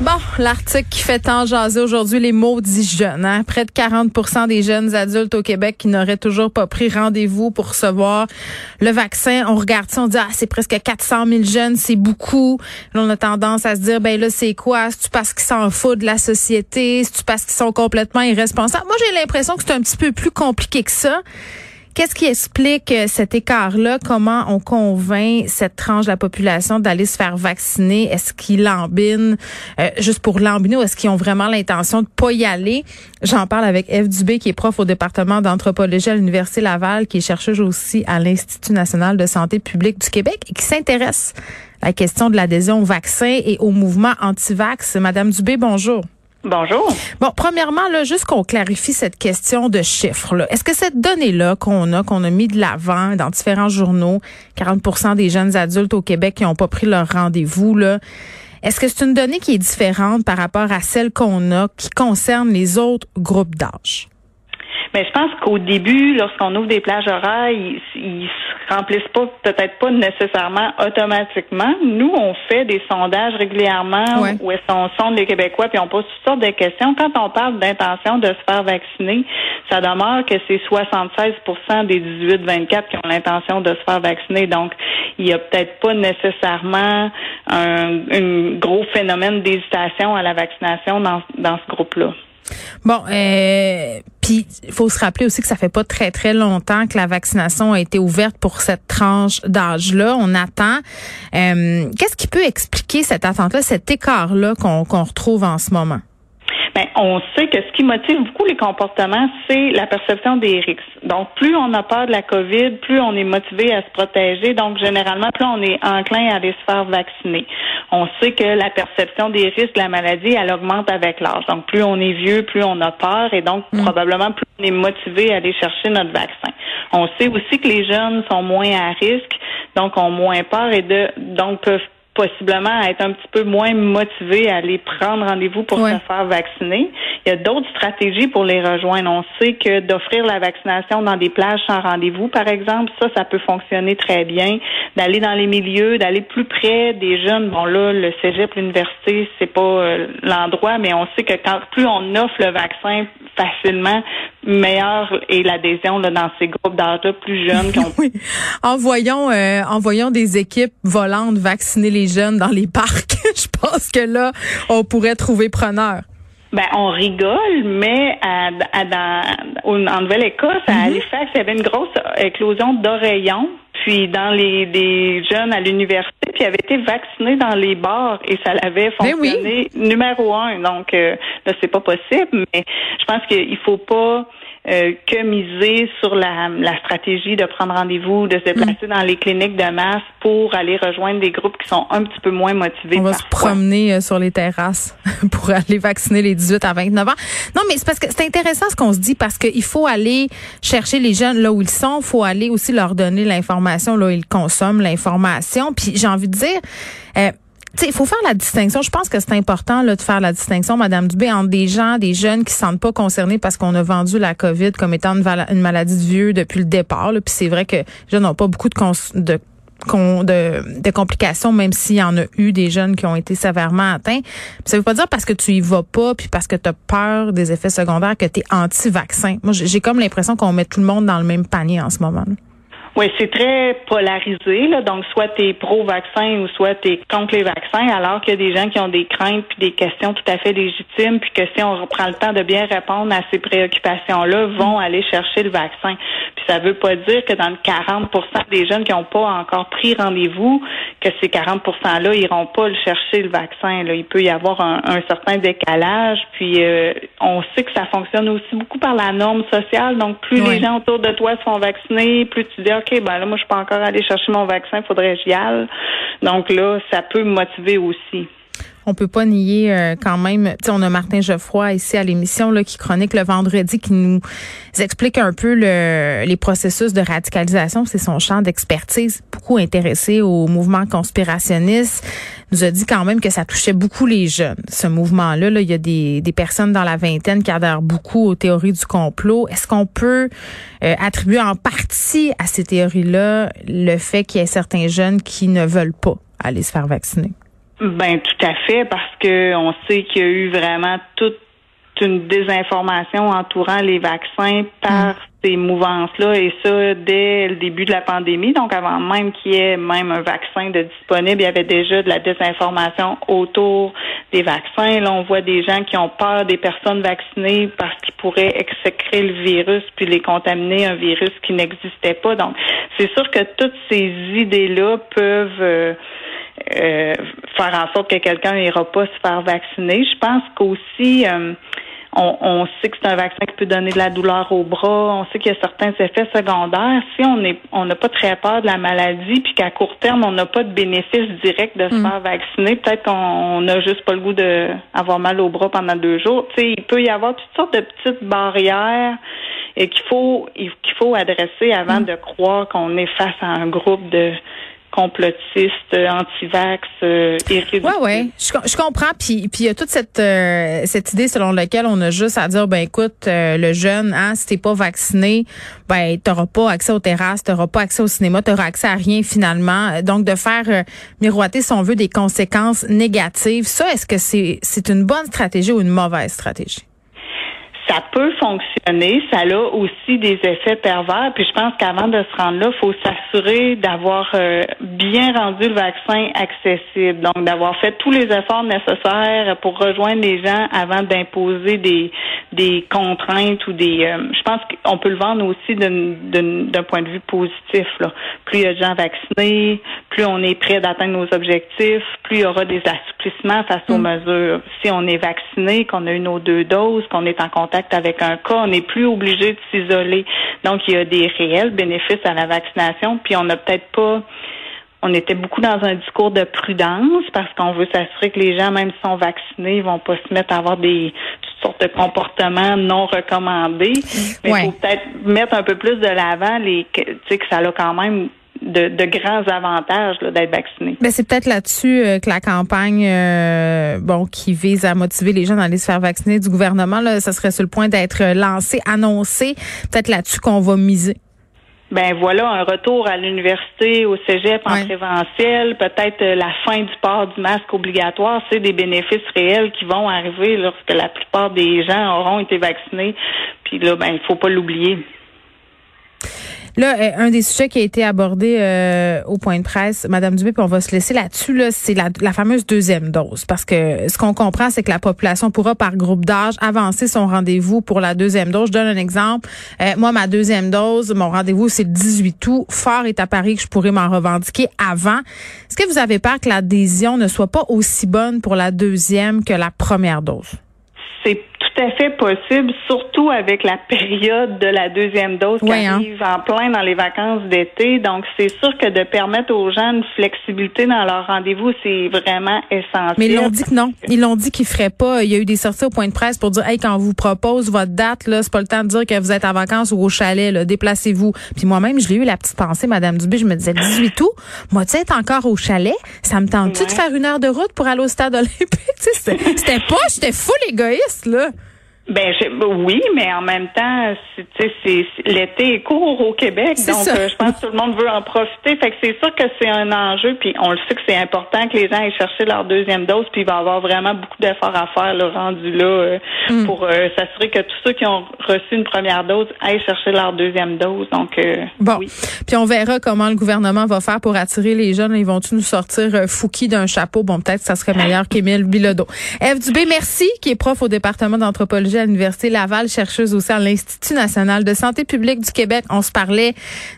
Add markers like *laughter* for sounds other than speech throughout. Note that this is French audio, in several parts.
Bon, l'article qui fait tant jaser aujourd'hui les maudits jeunes. Hein? Près de 40 des jeunes adultes au Québec qui n'auraient toujours pas pris rendez-vous pour recevoir le vaccin. On regarde ça, on dit, ah, c'est presque 400 000 jeunes, c'est beaucoup. Là, on a tendance à se dire, ben là, c'est quoi? C'est-tu parce qu'ils s'en foutent de la société? C'est-tu parce qu'ils sont complètement irresponsables? Moi, j'ai l'impression que c'est un petit peu plus compliqué que ça. Qu'est-ce qui explique euh, cet écart-là? Comment on convainc cette tranche de la population d'aller se faire vacciner? Est-ce qu'ils lambinent euh, juste pour lambiner ou est-ce qu'ils ont vraiment l'intention de pas y aller? J'en parle avec Eve Dubé, qui est prof au département d'anthropologie à l'Université Laval, qui est chercheuse aussi à l'Institut national de santé publique du Québec et qui s'intéresse à la question de l'adhésion au vaccin et au mouvement anti-vax. Madame Dubé, bonjour. Bonjour. Bon, premièrement, là, juste qu'on clarifie cette question de chiffres. Est-ce que cette donnée-là qu'on a, qu'on a mis de l'avant dans différents journaux, 40% des jeunes adultes au Québec qui n'ont pas pris leur rendez-vous, là, est-ce que c'est une donnée qui est différente par rapport à celle qu'on a qui concerne les autres groupes d'âge? Mais je pense qu'au début, lorsqu'on ouvre des plages horaires, ils, ils se remplissent pas, peut-être pas nécessairement automatiquement. Nous, on fait des sondages régulièrement où on sonde les Québécois puis on pose toutes sortes de questions. Quand on parle d'intention de se faire vacciner, ça demeure que c'est 76% des 18-24 qui ont l'intention de se faire vacciner. Donc, il n'y a peut-être pas nécessairement un, un gros phénomène d'hésitation à la vaccination dans, dans ce groupe-là. Bon, euh, puis il faut se rappeler aussi que ça fait pas très très longtemps que la vaccination a été ouverte pour cette tranche d'âge-là. On attend. Euh, Qu'est-ce qui peut expliquer cette attente-là, cet écart-là qu'on retrouve en ce moment? Ben, on sait que ce qui motive beaucoup les comportements, c'est la perception des risques. Donc, plus on a peur de la COVID, plus on est motivé à se protéger. Donc, généralement, plus on est enclin à aller se faire vacciner. On sait que la perception des risques de la maladie, elle augmente avec l'âge. Donc, plus on est vieux, plus on a peur et donc, mm. probablement, plus on est motivé à aller chercher notre vaccin. On sait aussi que les jeunes sont moins à risque, donc ont moins peur et de, donc peuvent possiblement être un petit peu moins motivés à aller prendre rendez-vous pour se faire vacciner. Il y a d'autres stratégies pour les rejoindre. On sait que d'offrir la vaccination dans des plages sans rendez-vous, par exemple, ça, ça peut fonctionner très bien. D'aller dans les milieux, d'aller plus près des jeunes. Bon là, le cégep, l'université, c'est pas euh, l'endroit, mais on sait que quand plus on offre le vaccin facilement, meilleure est l'adhésion dans ces groupes d'âge plus jeunes. *laughs* Oui. Envoyons, euh, envoyons des équipes volantes vacciner les jeunes dans les parcs. *laughs* Je pense que là, on pourrait trouver preneur. Ben, on rigole, mais à, dans, en Nouvelle-Écosse, à mm-hmm. Halifax, il y avait une grosse éclosion d'oreillons. Puis dans les des jeunes à l'université, puis ils avaient été vaccinés dans les bars et ça l'avait ben fonctionné numéro un. Donc euh, là, c'est pas possible, mais je pense qu'il faut pas euh, que miser sur la, la, stratégie de prendre rendez-vous, de se déplacer mm. dans les cliniques de masse pour aller rejoindre des groupes qui sont un petit peu moins motivés. On va se promener euh, sur les terrasses *laughs* pour aller vacciner les 18 à 29 ans. Non, mais c'est parce que c'est intéressant ce qu'on se dit parce qu'il faut aller chercher les jeunes là où ils sont. Il faut aller aussi leur donner l'information là où ils consomment l'information. Puis j'ai envie de dire... Euh, il faut faire la distinction. Je pense que c'est important là, de faire la distinction, Madame Dubé, entre des gens, des jeunes qui ne se sentent pas concernés parce qu'on a vendu la COVID comme étant une, maladie de vieux depuis le départ. Puis c'est vrai que les jeunes n'ont pas beaucoup de, de de, de, complications, même s'il y en a eu des jeunes qui ont été sévèrement atteints. Ça veut pas dire parce que tu y vas pas, puis parce que tu as peur des effets secondaires que tu es anti-vaccin. Moi, j'ai comme l'impression qu'on met tout le monde dans le même panier en ce moment. Là. Oui, c'est très polarisé. Là. Donc, soit tu es pro-vaccin ou soit tu es contre les vaccins, alors qu'il y a des gens qui ont des craintes puis des questions tout à fait légitimes, puis que si on reprend le temps de bien répondre à ces préoccupations-là, vont aller chercher le vaccin. Puis ça veut pas dire que dans le 40% des jeunes qui n'ont pas encore pris rendez-vous, que ces 40 %-là iront pas le chercher le vaccin. Là. Il peut y avoir un, certain décalage. Puis euh, on sait que ça fonctionne aussi beaucoup par la norme sociale. Donc, plus les gens autour de toi se font vacciner, plus tu dis OK, ben là, moi, je suis pas encore allé chercher mon vaccin, faudrait que j'y aille. Donc là, ça peut me motiver aussi on peut pas nier euh, quand même. on a Martin Geoffroy ici à l'émission là qui chronique le vendredi, qui nous explique un peu le, les processus de radicalisation. C'est son champ d'expertise, beaucoup intéressé au mouvement conspirationniste. Nous a dit quand même que ça touchait beaucoup les jeunes, ce mouvement-là. Là, il y a des, des personnes dans la vingtaine qui adhèrent beaucoup aux théories du complot. Est-ce qu'on peut euh, attribuer en partie à ces théories-là le fait qu'il y ait certains jeunes qui ne veulent pas aller se faire vacciner? Ben tout à fait, parce que on sait qu'il y a eu vraiment toute une désinformation entourant les vaccins par mm. ces mouvances-là, et ça dès le début de la pandémie. Donc avant même qu'il y ait même un vaccin de disponible, il y avait déjà de la désinformation autour des vaccins. Là, on voit des gens qui ont peur des personnes vaccinées parce qu'ils pourraient exécrer le virus puis les contaminer, un virus qui n'existait pas. Donc c'est sûr que toutes ces idées-là peuvent euh, euh, faire en sorte que quelqu'un n'ira pas se faire vacciner. Je pense qu'aussi, euh, on, sait que c'est un vaccin qui peut donner de la douleur au bras. On sait qu'il y a certains effets secondaires. Si on est, on n'a pas très peur de la maladie, puis qu'à court terme on n'a pas de bénéfice direct de se mm. faire vacciner, peut-être qu'on n'a juste pas le goût de avoir mal au bras pendant deux jours. Tu sais, il peut y avoir toutes sortes de petites barrières et qu'il faut qu'il faut adresser avant mm. de croire qu'on est face à un groupe de complotiste, anti-vax, euh, Ouais, ouais, je, je comprends. Puis, puis il y a toute cette euh, cette idée selon laquelle on a juste à dire, ben écoute, euh, le jeune, hein, si t'es pas vacciné, ben t'auras pas accès aux terrasses, t'auras pas accès au cinéma, t'auras accès à rien finalement. Donc de faire euh, miroiter, si on veut, des conséquences négatives, ça, est-ce que c'est c'est une bonne stratégie ou une mauvaise stratégie? Ça peut fonctionner. Ça a aussi des effets pervers. Puis je pense qu'avant de se rendre là, il faut s'assurer d'avoir euh, bien rendu le vaccin accessible. Donc d'avoir fait tous les efforts nécessaires pour rejoindre les gens avant d'imposer des des contraintes ou des. Euh, je pense qu'on peut le vendre aussi d'un point de vue positif. Là. Plus il y a de gens vaccinés, plus on est prêt d'atteindre nos objectifs, plus il y aura des assouplissements face aux mm. mesures. Si on est vacciné, qu'on a eu nos deux doses, qu'on est en contact avec un cas, on n'est plus obligé de s'isoler. Donc, il y a des réels bénéfices à la vaccination, puis on n'a peut-être pas on était beaucoup dans un discours de prudence parce qu'on veut s'assurer que les gens, même s'ils sont vaccinés, ils vont pas se mettre à avoir des toutes sortes de comportements non recommandés. Mais il faut peut-être mettre un peu plus de l'avant les tu sais que ça a quand même de, grands avantages d'être vacciné. Ben c'est peut-être là-dessus euh, que la campagne, euh, bon, qui vise à motiver les gens à aller se faire vacciner du gouvernement, là, ça serait sur le point d'être lancé, annoncé. Peut-être là-dessus qu'on va miser. Ben voilà, un retour à l'université, au cégep en présentiel, peut-être euh, la fin du port du masque obligatoire, c'est des bénéfices réels qui vont arriver lorsque la plupart des gens auront été vaccinés. Puis là, ben il faut pas l'oublier. Là, euh, un des sujets qui a été abordé euh, au point de presse, Madame Dubé, puis on va se laisser là-dessus, là, c'est la, fameuse deuxième dose. Parce que ce qu'on comprend, c'est que la population pourra, par groupe d'âge, avancer son rendez-vous pour la deuxième dose. Je donne un exemple. Euh, moi, ma deuxième dose, mon rendez-vous, c'est le 18 août. Fort est à Paris que je pourrais m'en revendiquer avant. Est-ce que vous avez peur que l'adhésion ne soit pas aussi bonne pour la deuxième que la première dose? C'est tout à fait possible, surtout avec la période de la deuxième dose qui hein. arrive en plein dans les vacances d'été. Donc, c'est sûr que de permettre aux gens une flexibilité dans leur rendez-vous, c'est vraiment essentiel. Mais ils l'ont dit que non. Ils l'ont dit qu'ils feraient pas. Il y a eu des sorties au point de presse pour dire, hey, quand on vous propose votre date, là, c'est pas le temps de dire que vous êtes en vacances ou au chalet, là, déplacez-vous. Puis moi-même, je l'ai eu la petite pensée, Madame Dubé, je me disais, 18 août, moi, tu sais, encore au chalet, ça me tente-tu de faire une heure de route pour aller au stade olympique? *laughs* c'était pas, j'étais full égoïste, là. Ben oui, mais en même temps, c'est l'été est court au Québec, donc euh, je pense que tout le monde veut en profiter. Fait que c'est sûr que c'est un enjeu, puis on le sait que c'est important que les gens aillent chercher leur deuxième dose, puis il va y avoir vraiment beaucoup d'efforts à faire le rendu là euh, mm. pour euh, s'assurer que tous ceux qui ont reçu une première dose aillent chercher leur deuxième dose. Donc bon, puis on verra comment le gouvernement va faire pour attirer les jeunes. Ils vont-tu nous sortir Fouki d'un chapeau? Bon, peut-être que ça serait meilleur qu'Émile Bilodeau. Eve Dubé, merci, qui est prof au département d'anthropologie à l'Université Laval, chercheuse aussi à l'Institut national de santé publique du Québec. On se parlait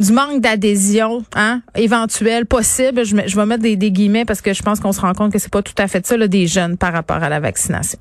du manque d'adhésion hein, éventuel, possible. Je, vais mettre des, des, guillemets parce que je pense qu'on se rend compte que c'est pas tout à fait ça, là, des jeunes par rapport à la vaccination.